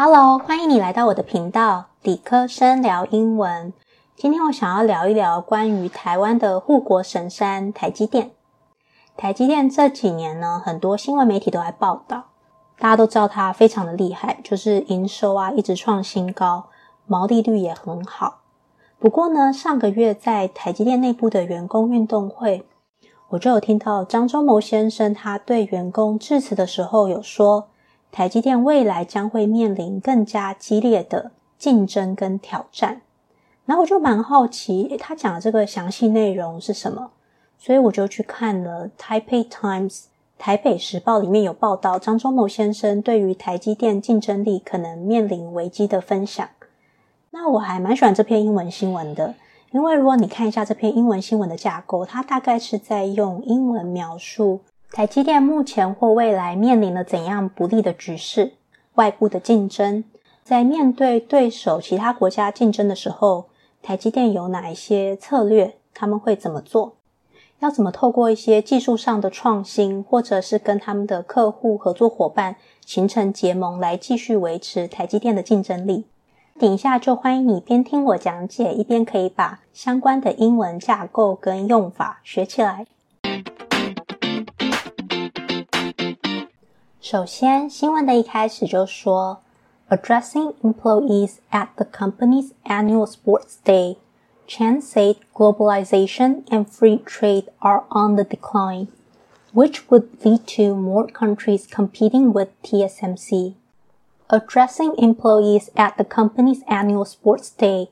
Hello，欢迎你来到我的频道，理科生聊英文。今天我想要聊一聊关于台湾的护国神山台积电。台积电这几年呢，很多新闻媒体都来报道，大家都知道它非常的厉害，就是营收啊一直创新高，毛利率也很好。不过呢，上个月在台积电内部的员工运动会，我就有听到张忠谋先生他对员工致辞的时候有说，台积电未来将会面临更加激烈的竞争跟挑战，然后我就蛮好奇，他讲的这个详细内容是什么？所以我就去看了《Taipei Times》台北时报里面有报道，张忠谋先生对于台积电竞争力可能面临危机的分享。那我还蛮喜欢这篇英文新闻的，因为如果你看一下这篇英文新闻的架构，它大概是在用英文描述。台积电目前或未来面临了怎样不利的局势？外部的竞争，在面对对手其他国家竞争的时候，台积电有哪一些策略？他们会怎么做？要怎么透过一些技术上的创新，或者是跟他们的客户、合作伙伴形成结盟，来继续维持台积电的竞争力？等一下就欢迎你边听我讲解，一边可以把相关的英文架构跟用法学起来。首先，新闻的一开始就说，Addressing employees at the company's annual sports day, Chen said globalization and free trade are on the decline, which would lead to more countries competing with TSMC. Addressing employees at the company's annual sports day,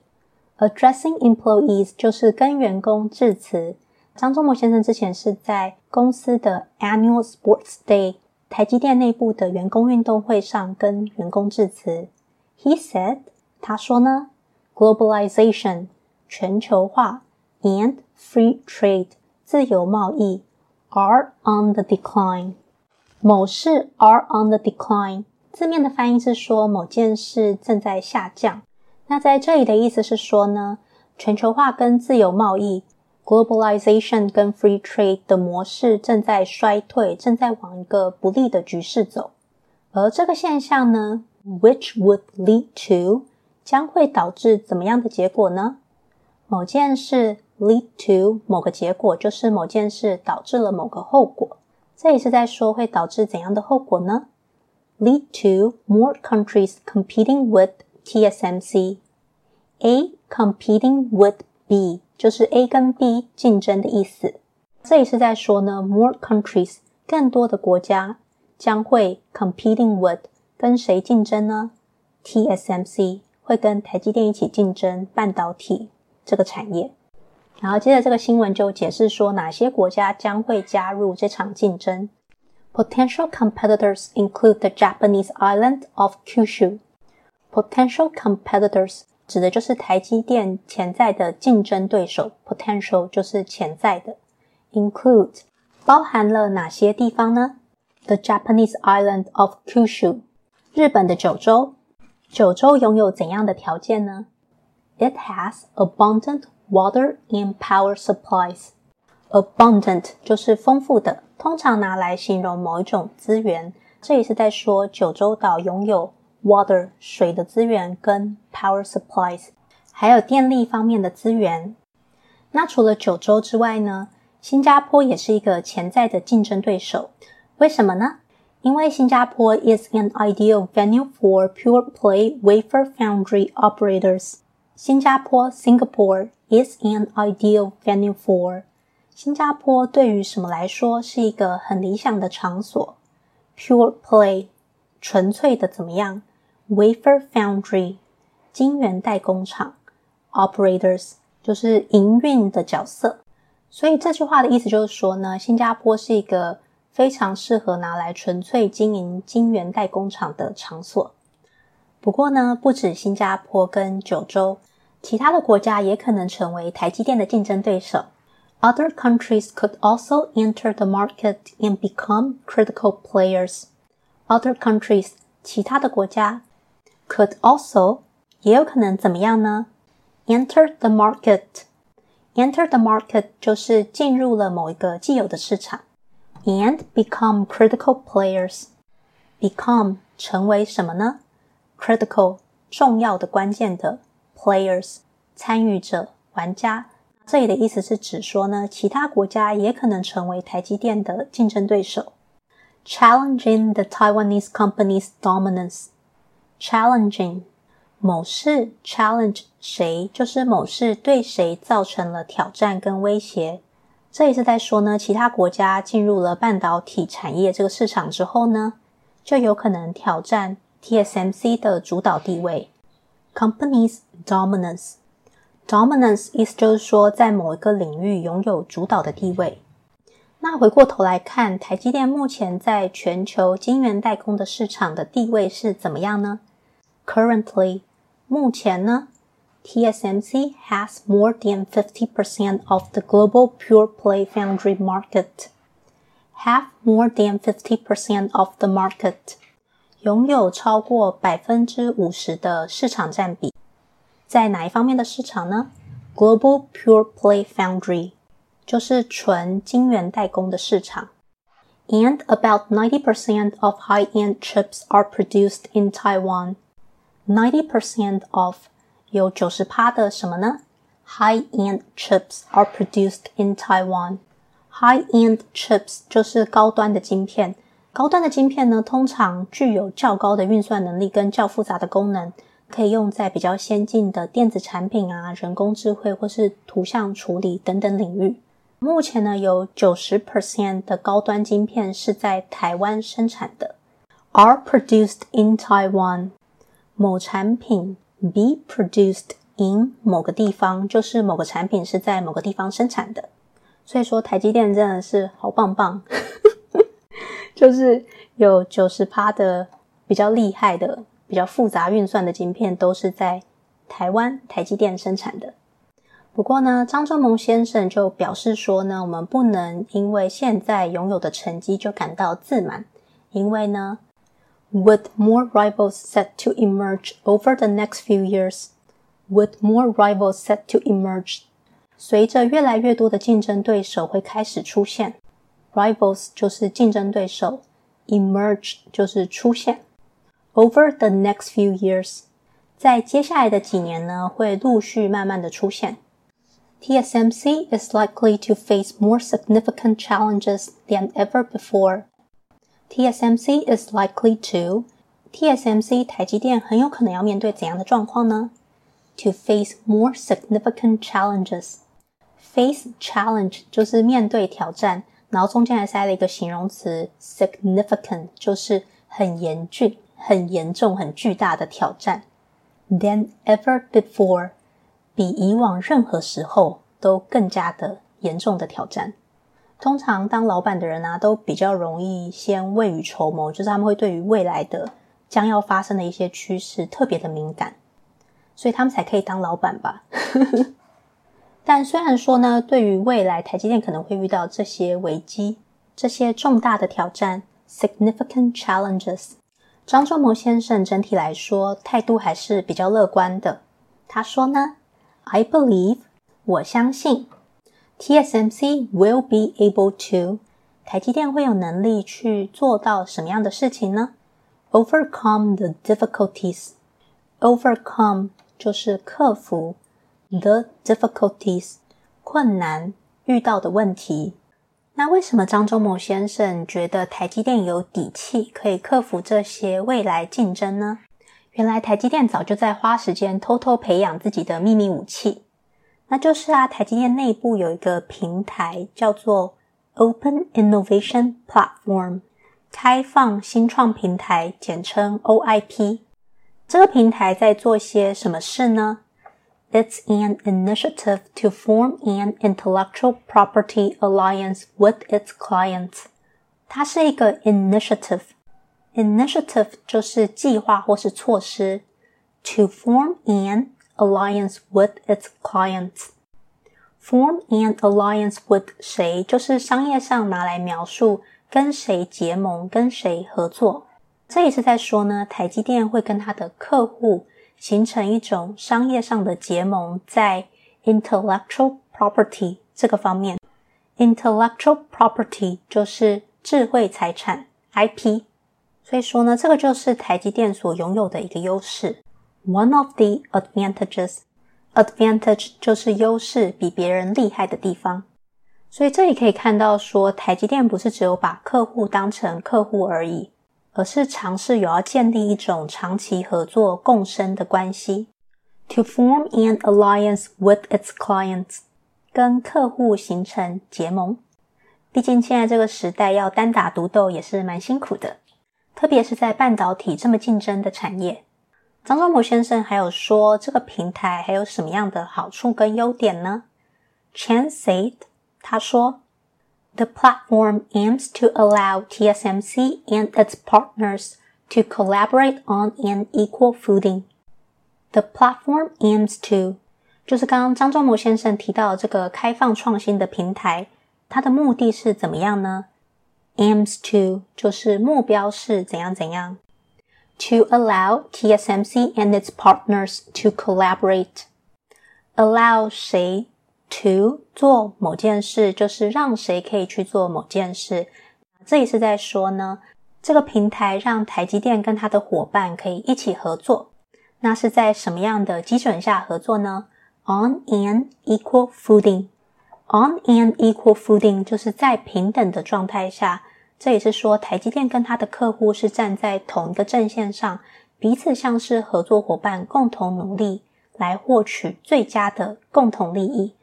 addressing employees 就是跟员工致辞。张忠谋先生之前是在公司的 annual sports day。 台积电内部的员工运动会上跟员工致辞，He said，他说呢，Globalization 全球化 and free trade 自由贸易 are on the decline。某事 are on the decline，字面的翻译是说某件事正在下降。那在这里的意思是说呢，全球化跟自由贸易。Globalization 跟 Free Trade 的模式正在衰退，正在往一个不利的局势走。而这个现象呢，which would lead to 将会导致怎么样的结果呢？某件事 lead to 某个结果，就是某件事导致了某个后果。这里是在说会导致怎样的后果呢？Lead to more countries competing with TSMC. A competing with B. 就是 A 跟 B 竞争的意思。这里是在说呢，more countries 更多的国家将会 competing with 跟谁竞争呢？TSMC 会跟台积电一起竞争半导体这个产业。然后接着这个新闻就解释说，哪些国家将会加入这场竞争。Potential competitors include the Japanese island of Kyushu. Potential competitors 指的就是台积电潜在的竞争对手，potential 就是潜在的，include 包含了哪些地方呢？The Japanese island of Kyushu，日本的九州。九州拥有怎样的条件呢？It has abundant water and power supplies。Abundant 就是丰富的，通常拿来形容某一种资源。这里是在说九州岛拥有。Water 水的资源跟 power supplies，还有电力方面的资源。那除了九州之外呢，新加坡也是一个潜在的竞争对手。为什么呢？因为新加坡 is an ideal venue for pure play wafer foundry operators。新加坡 Singapore is an ideal venue for。新加坡对于什么来说是一个很理想的场所？Pure play，纯粹的怎么样？Wafer foundry，晶圆代工厂，operators 就是营运的角色。所以这句话的意思就是说呢，新加坡是一个非常适合拿来纯粹经营晶圆代工厂的场所。不过呢，不止新加坡跟九州，其他的国家也可能成为台积电的竞争对手。Other countries could also enter the market and become critical players. Other countries，其他的国家。Could also 也有可能怎么样呢？Enter the market. Enter the market 就是进入了某一个既有的市场，and become critical players. Become 成为什么呢 critical 重要的、关键的 players 参与者、玩家。这里的意思是指说呢，其他国家也可能成为台积电的竞争对手。Challenging the Taiwanese company's dominance. Challenging 某事 challenge 谁，就是某事对谁造成了挑战跟威胁。这也是在说呢，其他国家进入了半导体产业这个市场之后呢，就有可能挑战 TSMC 的主导地位。Company's dominance. Dominance 意思就是说，在某一个领域拥有主导的地位。那回过头来看，台积电目前在全球晶圆代工的市场的地位是怎么样呢 ？Currently，目前呢，TSMC has more than fifty percent of the global pure play foundry market. Have more than fifty percent of the market，拥有超过百分之五十的市场占比。在哪一方面的市场呢？Global Pure Play Foundry 就是纯晶圆代工的市场。And about ninety percent of high-end chips are produced in Taiwan. Ninety percent of 有九十趴的什么呢？High-end chips are produced in Taiwan. High-end chips 就是高端的晶片。高端的晶片呢，通常具有较高的运算能力跟较复杂的功能。可以用在比较先进的电子产品啊、人工智慧或是图像处理等等领域。目前呢，有九十 percent 的高端晶片是在台湾生产的，are produced in Taiwan。某产品 be produced in 某个地方，就是某个产品是在某个地方生产的。所以说，台积电真的是好棒棒，就是有九十趴的比较厉害的。比较复杂运算的晶片都是在台湾台积电生产的。不过呢，张忠谋先生就表示说呢，我们不能因为现在拥有的成绩就感到自满，因为呢 ，with more rivals set to emerge over the next few years，with more rivals set to emerge，随着越来越多的竞争对手会开始出现，rivals 就是竞争对手，emerge 就是出现。Over the next few years，在接下来的几年呢，会陆续慢慢的出现。TSMC is likely to face more significant challenges than ever before. TSMC is likely to，TSMC 台积电很有可能要面对怎样的状况呢？To face more significant challenges. Face challenge 就是面对挑战，然后中间还塞了一个形容词 significant，就是很严峻。很严重、很巨大的挑战，than ever before，比以往任何时候都更加的严重的挑战。通常当老板的人啊，都比较容易先未雨绸缪，就是他们会对于未来的将要发生的一些趋势特别的敏感，所以他们才可以当老板吧。但虽然说呢，对于未来台积电可能会遇到这些危机、这些重大的挑战 （significant challenges）。张忠谋先生整体来说态度还是比较乐观的。他说呢：“I believe，我相信，TSMC will be able to，台积电会有能力去做到什么样的事情呢？Overcome the difficulties，overcome 就是克服 the difficulties 困难遇到的问题。”那为什么张忠谋先生觉得台积电有底气可以克服这些未来竞争呢？原来台积电早就在花时间偷偷培养自己的秘密武器，那就是啊，台积电内部有一个平台叫做 Open Innovation Platform，开放新创平台，简称 OIP。这个平台在做些什么事呢？It's an initiative to form an intellectual property alliance with its clients. 它是一个 initiative。initiative 就是计划或是措施。To form an alliance with its clients. Form an alliance with 谁，就是商业上拿来描述跟谁结盟、跟谁合作。这也是在说呢，台积电会跟他的客户。形成一种商业上的结盟，在 intellectual property 这个方面，intellectual property 就是智慧财产 IP，所以说呢，这个就是台积电所拥有的一个优势。One of the advantages, advantage 就是优势，比别人厉害的地方。所以这里可以看到说，台积电不是只有把客户当成客户而已，而是尝试有要建立一种长期合作共生的关系。To form an alliance with its clients，跟客户形成结盟。毕竟现在这个时代要单打独斗也是蛮辛苦的，特别是在半导体这么竞争的产业。张忠谋先生还有说，这个平台还有什么样的好处跟优点呢？Chan said，他说，The platform aims to allow TSMC and its partners to collaborate on an equal footing. The platform aims to，就是刚刚张忠谋先生提到这个开放创新的平台，它的目的是怎么样呢？Aims to 就是目标是怎样怎样。To allow TSMC and its partners to collaborate. Allow 谁 to 做某件事，就是让谁可以去做某件事。这里是在说呢，这个平台让台积电跟他的伙伴可以一起合作。那是在什么样的基准下合作呢？On an equal footing. On an equal footing 就是在平等的状态下。这也是说，台积电跟他的客户是站在同一个阵线上，彼此像是合作伙伴，共同努力来获取最佳的共同利益。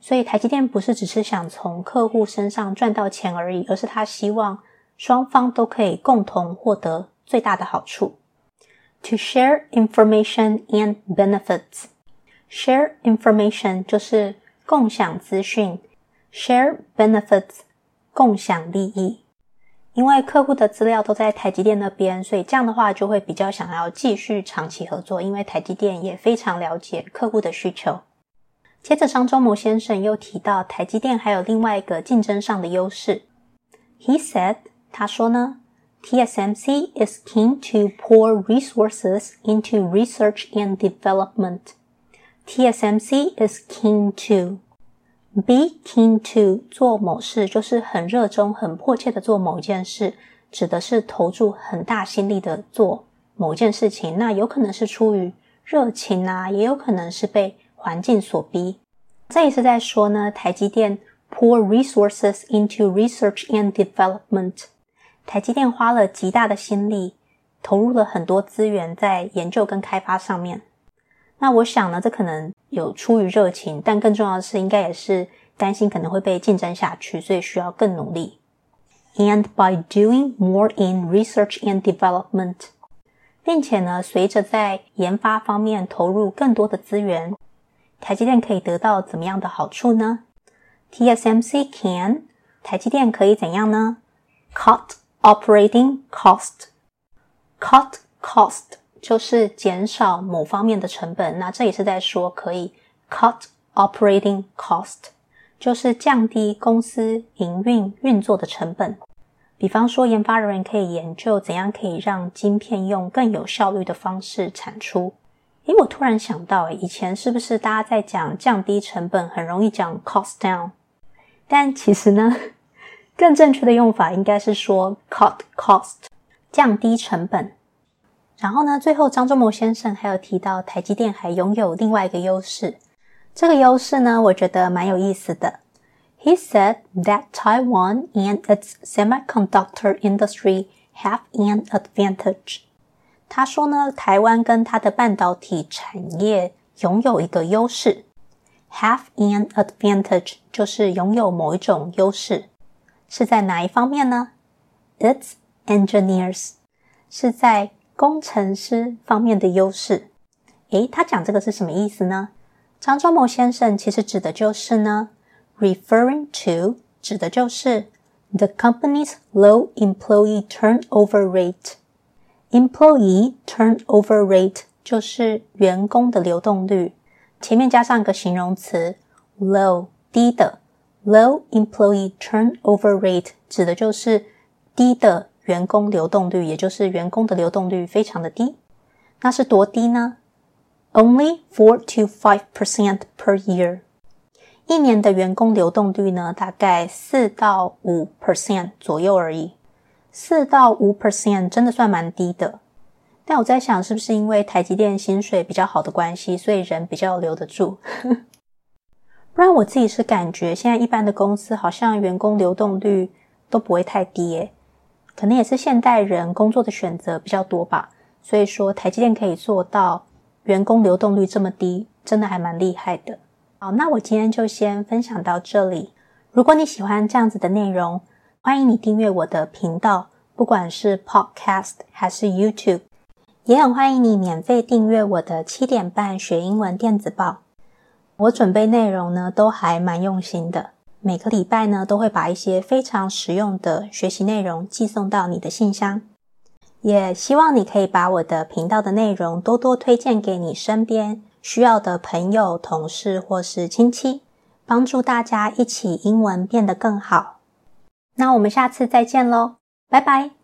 所以，台积电不是只是想从客户身上赚到钱而已，而是他希望双方都可以共同获得最大的好处。To share information and benefits. Share information 就是共享资讯，share benefits 共享利益。因为客户的资料都在台积电那边，所以这样的话就会比较想要继续长期合作。因为台积电也非常了解客户的需求。接着，张忠谋先生又提到台积电还有另外一个竞争上的优势。He said，他说呢。TSMC is keen to pour resources into research and development. TSMC is keen to be keen to 做某事，就是很热衷、很迫切的做某件事，指的是投注很大心力的做某件事情。那有可能是出于热情啊，也有可能是被环境所逼。这也是在说呢，台积电 pour resources into research and development。台积电花了极大的心力，投入了很多资源在研究跟开发上面。那我想呢，这可能有出于热情，但更重要的是，应该也是担心可能会被竞争下去，所以需要更努力。And by doing more in research and development，并且呢，随着在研发方面投入更多的资源，台积电可以得到怎么样的好处呢？TSMC can，台积电可以怎样呢？Cut Operating cost, cut cost 就是减少某方面的成本。那这也是在说可以 cut operating cost，就是降低公司营运运作的成本。比方说，研发人员可以研究怎样可以让晶片用更有效率的方式产出。诶，我突然想到，以前是不是大家在讲降低成本，很容易讲 cost down？但其实呢？更正确的用法应该是说 cut cost，降低成本。然后呢，最后张忠谋先生还有提到台积电还拥有另外一个优势。这个优势呢，我觉得蛮有意思的。He said that Taiwan and its semiconductor industry have an advantage。他说呢，台湾跟它的半导体产业拥有一个优势。Have an advantage 就是拥有某一种优势。是在哪一方面呢？Its engineers 是在工程师方面的优势。诶，他讲这个是什么意思呢？张忠谋先生其实指的就是呢，referring to 指的就是 the company's low employee turnover rate。employee turnover rate 就是员工的流动率，前面加上一个形容词 low 低的。Low employee turnover rate 指的就是低的员工流动率，也就是员工的流动率非常的低。那是多低呢？Only four to five percent per year。一年的员工流动率呢，大概四到五 percent 左右而已。四到五 percent 真的算蛮低的。但我在想，是不是因为台积电薪水比较好的关系，所以人比较留得住？不然我自己是感觉，现在一般的公司好像员工流动率都不会太低。可能也是现代人工作的选择比较多吧。所以说，台积电可以做到员工流动率这么低，真的还蛮厉害的。好，那我今天就先分享到这里。如果你喜欢这样子的内容，欢迎你订阅我的频道，不管是 Podcast 还是 YouTube，也很欢迎你免费订阅我的七点半学英文电子报。我准备内容呢，都还蛮用心的，每个礼拜呢，都会把一些非常实用的学习内容寄送到你的信箱。也希望你可以把我的频道的内容多多推荐给你身边需要的朋友、同事或是亲戚。帮助大家一起英文变得更好。那我们下次再见喽，拜拜。